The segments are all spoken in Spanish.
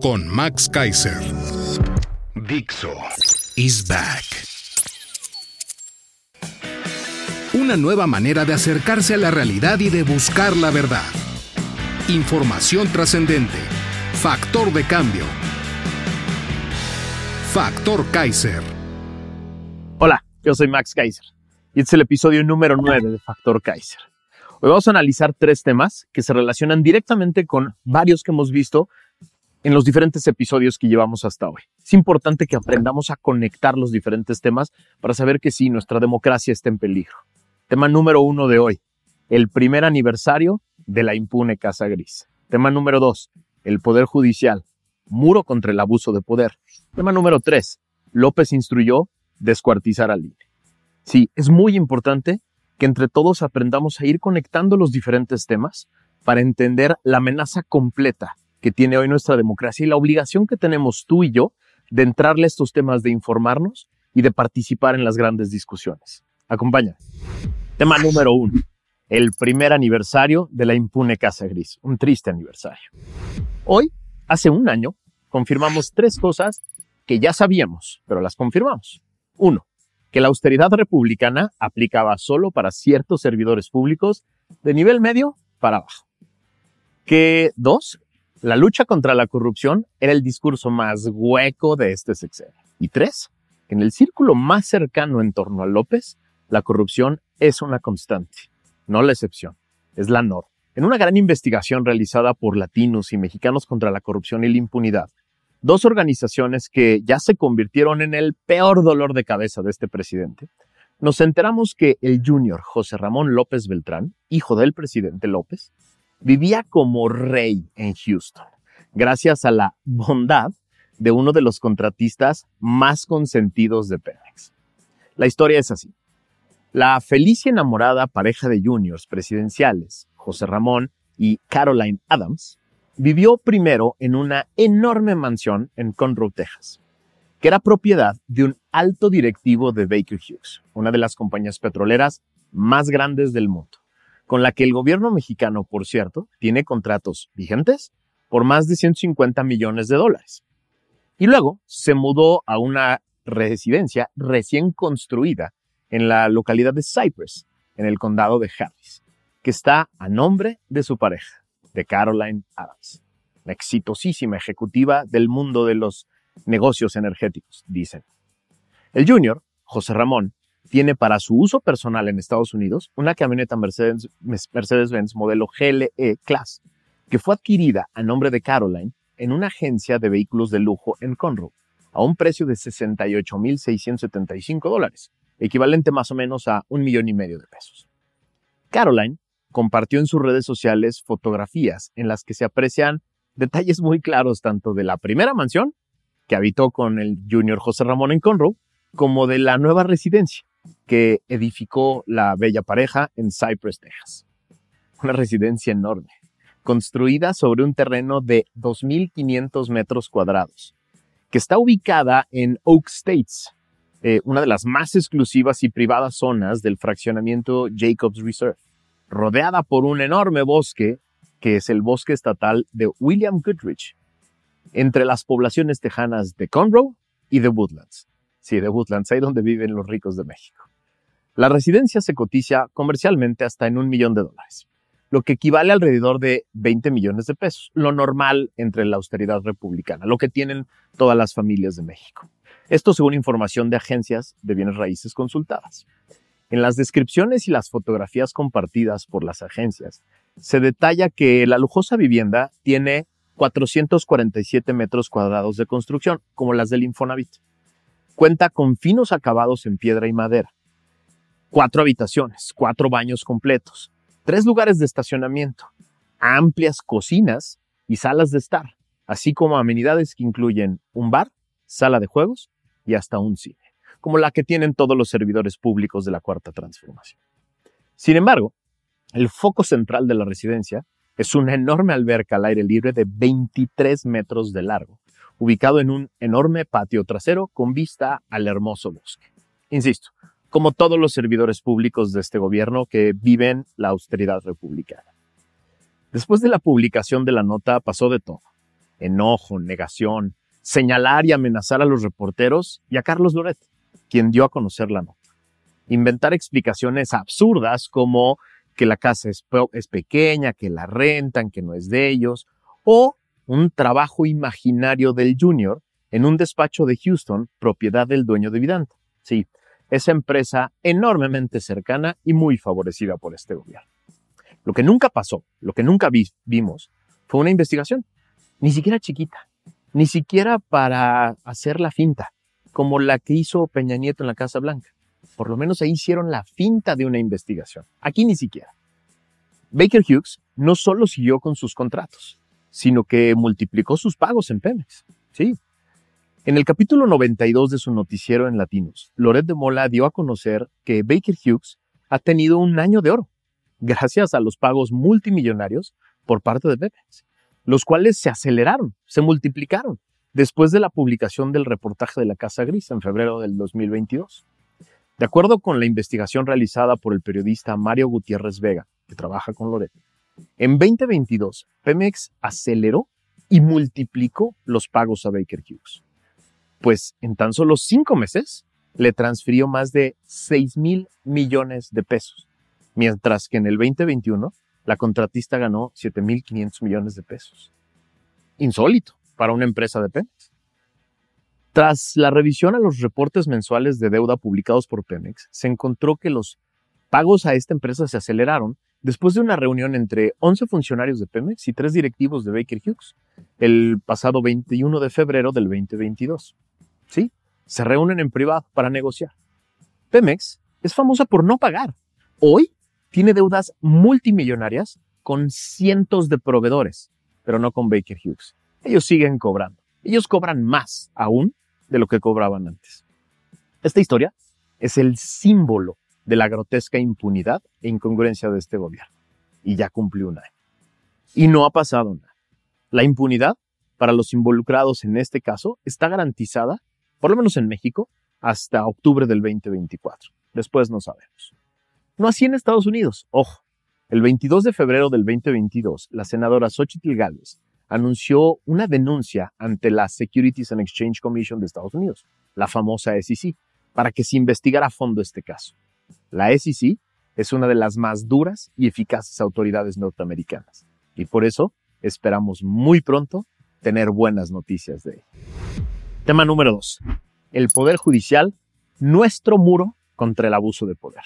con Max Kaiser. Dixo is back. Una nueva manera de acercarse a la realidad y de buscar la verdad. Información trascendente. Factor de cambio. Factor Kaiser. Hola, yo soy Max Kaiser y este es el episodio número 9 de Factor Kaiser. Hoy vamos a analizar tres temas que se relacionan directamente con varios que hemos visto en los diferentes episodios que llevamos hasta hoy. Es importante que aprendamos a conectar los diferentes temas para saber que sí, nuestra democracia está en peligro. Tema número uno de hoy, el primer aniversario de la impune Casa Gris. Tema número dos, el Poder Judicial, muro contra el abuso de poder. Tema número tres, López instruyó descuartizar al INE. Sí, es muy importante que entre todos aprendamos a ir conectando los diferentes temas para entender la amenaza completa que tiene hoy nuestra democracia y la obligación que tenemos tú y yo de entrarle a estos temas, de informarnos y de participar en las grandes discusiones. Acompaña. Tema número uno. El primer aniversario de la impune Casa Gris. Un triste aniversario. Hoy, hace un año, confirmamos tres cosas que ya sabíamos, pero las confirmamos. Uno, que la austeridad republicana aplicaba solo para ciertos servidores públicos de nivel medio para abajo. Que dos, la lucha contra la corrupción era el discurso más hueco de este sexenio. Y tres, en el círculo más cercano en torno a López, la corrupción es una constante, no la excepción, es la norma. En una gran investigación realizada por latinos y mexicanos contra la corrupción y la impunidad, dos organizaciones que ya se convirtieron en el peor dolor de cabeza de este presidente, nos enteramos que el junior José Ramón López Beltrán, hijo del presidente López, vivía como rey en Houston, gracias a la bondad de uno de los contratistas más consentidos de Pemex. La historia es así. La feliz y enamorada pareja de juniors presidenciales, José Ramón y Caroline Adams, vivió primero en una enorme mansión en Conroe, Texas, que era propiedad de un alto directivo de Baker Hughes, una de las compañías petroleras más grandes del mundo con la que el gobierno mexicano, por cierto, tiene contratos vigentes por más de 150 millones de dólares. Y luego se mudó a una residencia recién construida en la localidad de Cypress, en el condado de Harris, que está a nombre de su pareja, de Caroline Adams, la exitosísima ejecutiva del mundo de los negocios energéticos, dicen. El junior, José Ramón, tiene para su uso personal en Estados Unidos una camioneta Mercedes-Benz modelo GLE Class, que fue adquirida a nombre de Caroline en una agencia de vehículos de lujo en Conroe, a un precio de 68.675 dólares, equivalente más o menos a un millón y medio de pesos. Caroline compartió en sus redes sociales fotografías en las que se aprecian detalles muy claros tanto de la primera mansión que habitó con el junior José Ramón en Conroe, como de la nueva residencia, que edificó la bella pareja en Cypress, Texas. Una residencia enorme, construida sobre un terreno de 2.500 metros cuadrados, que está ubicada en Oak States, eh, una de las más exclusivas y privadas zonas del fraccionamiento Jacobs Reserve, rodeada por un enorme bosque que es el bosque estatal de William Goodrich, entre las poblaciones tejanas de Conroe y de Woodlands. Sí, de Woodlands, ahí donde viven los ricos de México. La residencia se cotiza comercialmente hasta en un millón de dólares, lo que equivale alrededor de 20 millones de pesos, lo normal entre la austeridad republicana, lo que tienen todas las familias de México. Esto según información de agencias de bienes raíces consultadas. En las descripciones y las fotografías compartidas por las agencias, se detalla que la lujosa vivienda tiene 447 metros cuadrados de construcción, como las del Infonavit. Cuenta con finos acabados en piedra y madera, Cuatro habitaciones, cuatro baños completos, tres lugares de estacionamiento, amplias cocinas y salas de estar, así como amenidades que incluyen un bar, sala de juegos y hasta un cine, como la que tienen todos los servidores públicos de la Cuarta Transformación. Sin embargo, el foco central de la residencia es una enorme alberca al aire libre de 23 metros de largo, ubicado en un enorme patio trasero con vista al hermoso bosque. Insisto, como todos los servidores públicos de este gobierno que viven la austeridad republicana. Después de la publicación de la nota pasó de todo. Enojo, negación, señalar y amenazar a los reporteros y a Carlos Loret, quien dio a conocer la nota. Inventar explicaciones absurdas como que la casa es, es pequeña, que la rentan, que no es de ellos, o un trabajo imaginario del junior en un despacho de Houston, propiedad del dueño de Vidanta. Sí, esa empresa enormemente cercana y muy favorecida por este gobierno. Lo que nunca pasó, lo que nunca vimos, fue una investigación, ni siquiera chiquita, ni siquiera para hacer la finta, como la que hizo Peña Nieto en la Casa Blanca. Por lo menos ahí hicieron la finta de una investigación. Aquí ni siquiera. Baker Hughes no solo siguió con sus contratos, sino que multiplicó sus pagos en Pemex. Sí. En el capítulo 92 de su noticiero en Latinos, Loret de Mola dio a conocer que Baker Hughes ha tenido un año de oro, gracias a los pagos multimillonarios por parte de Pemex, los cuales se aceleraron, se multiplicaron después de la publicación del reportaje de la Casa Gris en febrero del 2022. De acuerdo con la investigación realizada por el periodista Mario Gutiérrez Vega, que trabaja con Loreto, en 2022 Pemex aceleró y multiplicó los pagos a Baker Hughes. Pues en tan solo cinco meses le transfirió más de 6 mil millones de pesos, mientras que en el 2021 la contratista ganó 7.500 millones de pesos. Insólito para una empresa de Pemex. Tras la revisión a los reportes mensuales de deuda publicados por Pemex, se encontró que los pagos a esta empresa se aceleraron después de una reunión entre 11 funcionarios de Pemex y tres directivos de Baker Hughes el pasado 21 de febrero del 2022. Sí, se reúnen en privado para negociar. Pemex es famosa por no pagar. Hoy tiene deudas multimillonarias con cientos de proveedores, pero no con Baker Hughes. Ellos siguen cobrando. Ellos cobran más aún de lo que cobraban antes. Esta historia es el símbolo de la grotesca impunidad e incongruencia de este gobierno. Y ya cumplió un año. Y no ha pasado nada. La impunidad para los involucrados en este caso está garantizada, por lo menos en México, hasta octubre del 2024. Después no sabemos. No así en Estados Unidos. Ojo, el 22 de febrero del 2022, la senadora Xochitl Gálvez anunció una denuncia ante la Securities and Exchange Commission de Estados Unidos, la famosa SEC, para que se investigara a fondo este caso. La SEC es una de las más duras y eficaces autoridades norteamericanas y por eso esperamos muy pronto tener buenas noticias de ella. Tema número 2. El Poder Judicial, nuestro muro contra el abuso de poder.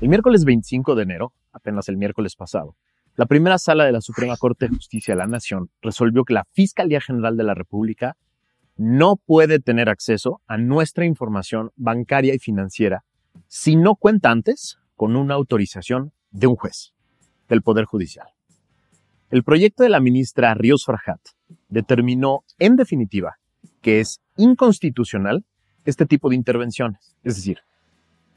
El miércoles 25 de enero, apenas el miércoles pasado, la primera sala de la Suprema Corte de Justicia de la Nación resolvió que la Fiscalía General de la República no puede tener acceso a nuestra información bancaria y financiera si no cuenta antes con una autorización de un juez del Poder Judicial. El proyecto de la ministra Ríos Farjat determinó en definitiva que es inconstitucional este tipo de intervenciones, es decir,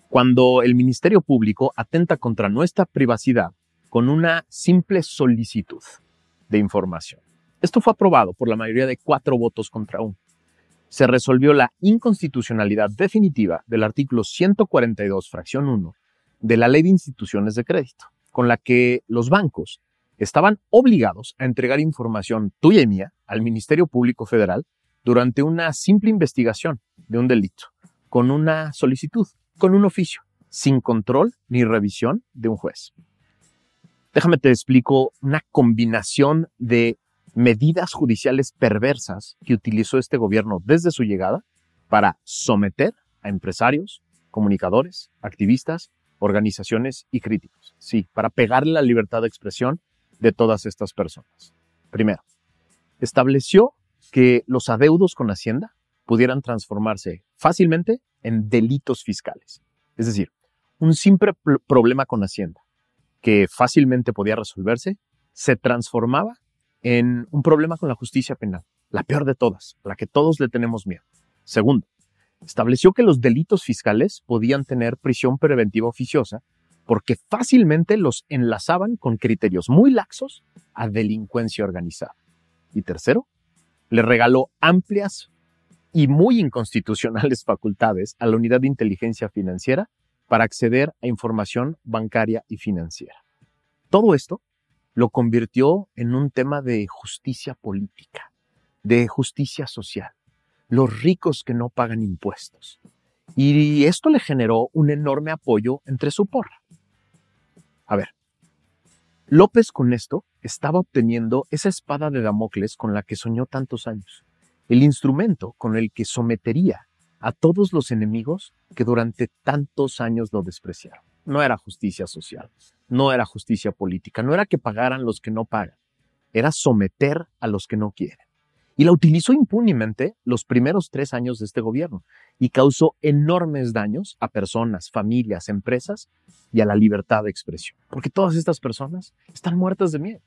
cuando el Ministerio Público atenta contra nuestra privacidad con una simple solicitud de información. Esto fue aprobado por la mayoría de cuatro votos contra uno. Se resolvió la inconstitucionalidad definitiva del artículo 142, fracción 1, de la Ley de Instituciones de Crédito, con la que los bancos estaban obligados a entregar información tuya y mía al Ministerio Público Federal durante una simple investigación de un delito, con una solicitud, con un oficio, sin control ni revisión de un juez. Déjame te explico una combinación de medidas judiciales perversas que utilizó este gobierno desde su llegada para someter a empresarios, comunicadores, activistas, organizaciones y críticos. Sí, para pegarle la libertad de expresión de todas estas personas. Primero, estableció que los adeudos con Hacienda pudieran transformarse fácilmente en delitos fiscales. Es decir, un simple problema con Hacienda, que fácilmente podía resolverse, se transformaba en un problema con la justicia penal, la peor de todas, la que todos le tenemos miedo. Segundo, estableció que los delitos fiscales podían tener prisión preventiva oficiosa porque fácilmente los enlazaban con criterios muy laxos a delincuencia organizada. Y tercero, le regaló amplias y muy inconstitucionales facultades a la Unidad de Inteligencia Financiera para acceder a información bancaria y financiera. Todo esto lo convirtió en un tema de justicia política, de justicia social, los ricos que no pagan impuestos. Y esto le generó un enorme apoyo entre su porra. A ver, López con esto estaba obteniendo esa espada de Damocles con la que soñó tantos años, el instrumento con el que sometería a todos los enemigos que durante tantos años lo despreciaron. No era justicia social, no era justicia política, no era que pagaran los que no pagan, era someter a los que no quieren. Y la utilizó impunemente los primeros tres años de este gobierno y causó enormes daños a personas, familias, empresas y a la libertad de expresión. Porque todas estas personas están muertas de miedo.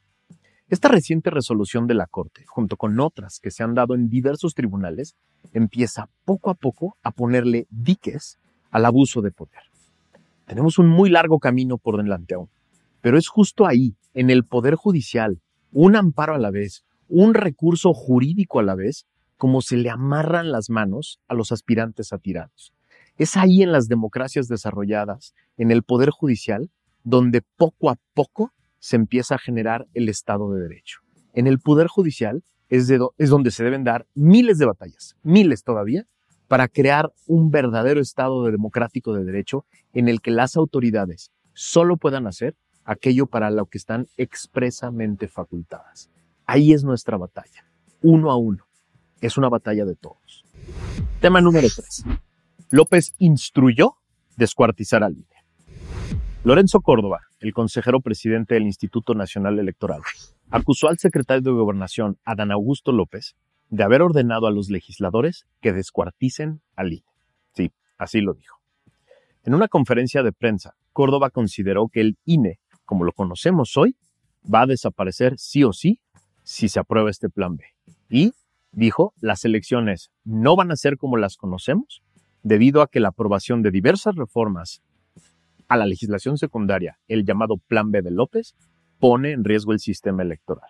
Esta reciente resolución de la Corte, junto con otras que se han dado en diversos tribunales, empieza poco a poco a ponerle diques al abuso de poder. Tenemos un muy largo camino por delante aún, pero es justo ahí, en el Poder Judicial, un amparo a la vez, un recurso jurídico a la vez, como se le amarran las manos a los aspirantes a tiranos. Es ahí en las democracias desarrolladas, en el Poder Judicial, donde poco a poco se empieza a generar el Estado de Derecho. En el Poder Judicial es, es donde se deben dar miles de batallas, miles todavía, para crear un verdadero Estado democrático de derecho en el que las autoridades solo puedan hacer aquello para lo que están expresamente facultadas. Ahí es nuestra batalla, uno a uno. Es una batalla de todos. Tema número 3. López instruyó descuartizar al INE. Lorenzo Córdoba, el consejero presidente del Instituto Nacional Electoral, acusó al secretario de Gobernación, Adán Augusto López, de haber ordenado a los legisladores que descuarticen al INE. Sí, así lo dijo. En una conferencia de prensa, Córdoba consideró que el INE, como lo conocemos hoy, va a desaparecer sí o sí si se aprueba este plan B. Y, dijo, las elecciones no van a ser como las conocemos debido a que la aprobación de diversas reformas a la legislación secundaria, el llamado Plan B de López, pone en riesgo el sistema electoral.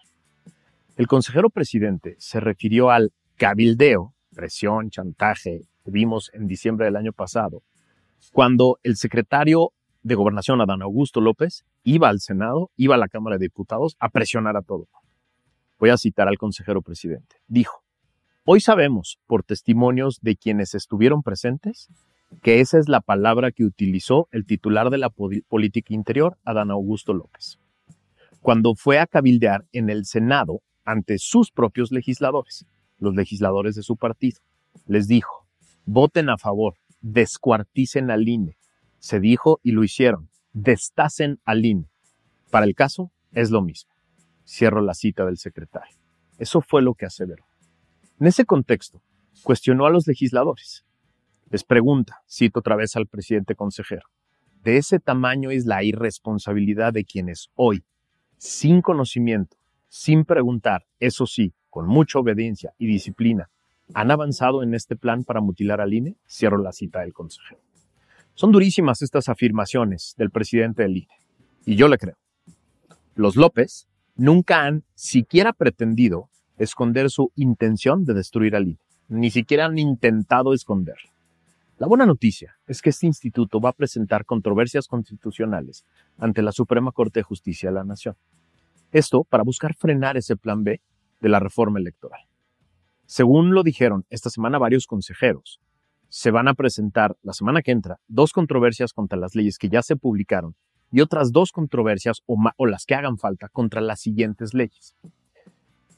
El consejero presidente se refirió al cabildeo, presión, chantaje que vimos en diciembre del año pasado, cuando el secretario de Gobernación, Adán Augusto López, iba al Senado, iba a la Cámara de Diputados a presionar a todo. Voy a citar al consejero presidente. Dijo, hoy sabemos, por testimonios de quienes estuvieron presentes, que esa es la palabra que utilizó el titular de la política interior, Adán Augusto López, cuando fue a cabildear en el Senado ante sus propios legisladores, los legisladores de su partido. Les dijo, voten a favor, descuarticen al INE. Se dijo y lo hicieron, destacen al INE. Para el caso, es lo mismo. Cierro la cita del secretario. Eso fue lo que aseveró. En ese contexto, cuestionó a los legisladores les pregunta, cito otra vez al presidente consejero, de ese tamaño es la irresponsabilidad de quienes hoy, sin conocimiento, sin preguntar, eso sí, con mucha obediencia y disciplina, han avanzado en este plan para mutilar al INE, cierro la cita del consejero. Son durísimas estas afirmaciones del presidente del INE, y yo le creo. Los López nunca han siquiera pretendido esconder su intención de destruir al INE, ni siquiera han intentado esconderlo. La buena noticia es que este instituto va a presentar controversias constitucionales ante la Suprema Corte de Justicia de la Nación. Esto para buscar frenar ese plan B de la reforma electoral. Según lo dijeron esta semana varios consejeros, se van a presentar la semana que entra dos controversias contra las leyes que ya se publicaron y otras dos controversias o, las que hagan falta contra las siguientes leyes.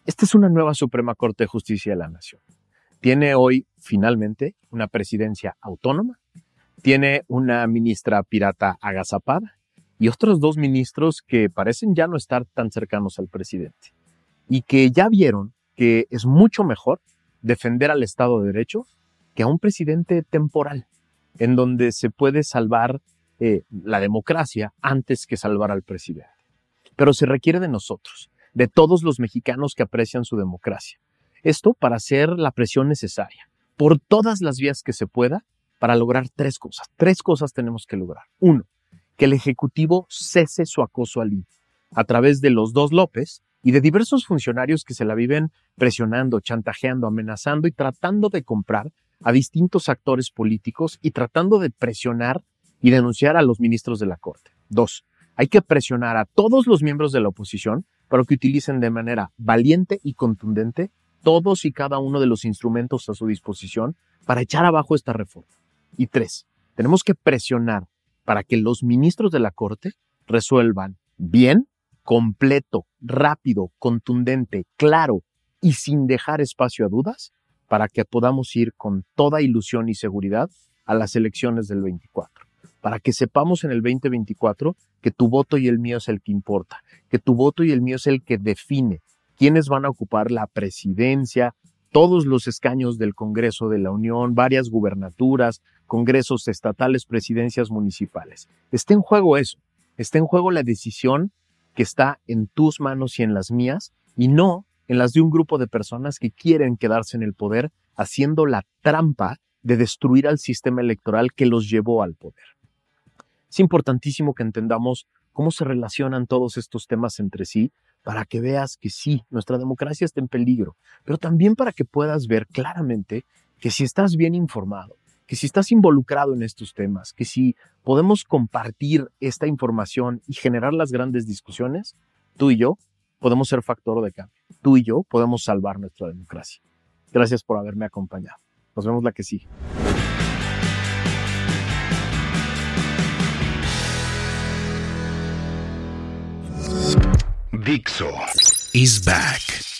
Esta es una nueva Suprema Corte de Justicia de la Nación tiene hoy finalmente una presidencia autónoma, tiene una ministra pirata agazapada y otros dos ministros que parecen ya no estar tan cercanos al presidente y que ya vieron que es mucho mejor defender al Estado de Derecho que a un presidente temporal, en donde se puede salvar eh, la democracia antes que salvar al presidente. Pero se requiere de nosotros, de todos los mexicanos que aprecian su democracia. Esto para hacer la presión necesaria, por todas las vías que se pueda, para lograr tres cosas. Tres cosas tenemos que lograr. Uno, que el Ejecutivo cese su acoso al INE a través de los dos López y de diversos funcionarios que se la viven presionando, chantajeando, amenazando y tratando de comprar a distintos actores políticos y tratando de presionar y denunciar a los ministros de la Corte. Dos, hay que presionar a todos los miembros de la oposición para que utilicen de manera valiente y contundente todos y cada uno de los instrumentos a su disposición para echar abajo esta reforma. Y tres, tenemos que presionar para que los ministros de la Corte resuelvan bien, completo, rápido, contundente, claro y sin dejar espacio a dudas para que podamos ir con toda ilusión y seguridad a las elecciones del 24. Para que sepamos en el 2024 que tu voto y el mío es el que importa, que tu voto y el mío es el que define quiénes van a ocupar la presidencia, todos los escaños del Congreso de la Unión, varias gubernaturas, congresos estatales, presidencias municipales. Está en juego eso, está en juego la decisión que está en tus manos y en las mías, y no en las de un grupo de personas que quieren quedarse en el poder haciendo la trampa de destruir al sistema electoral que los llevó al poder. Es importantísimo que entendamos cómo se relacionan todos estos temas entre sí para que veas que sí, nuestra democracia está en peligro, pero también para que puedas ver claramente que si estás bien informado, que si estás involucrado en estos temas, que si podemos compartir esta información y generar las grandes discusiones, tú y yo podemos ser factor de cambio. Tú y yo podemos salvar nuestra democracia. Gracias por haberme acompañado. Nos vemos la que sigue. Dixo is back.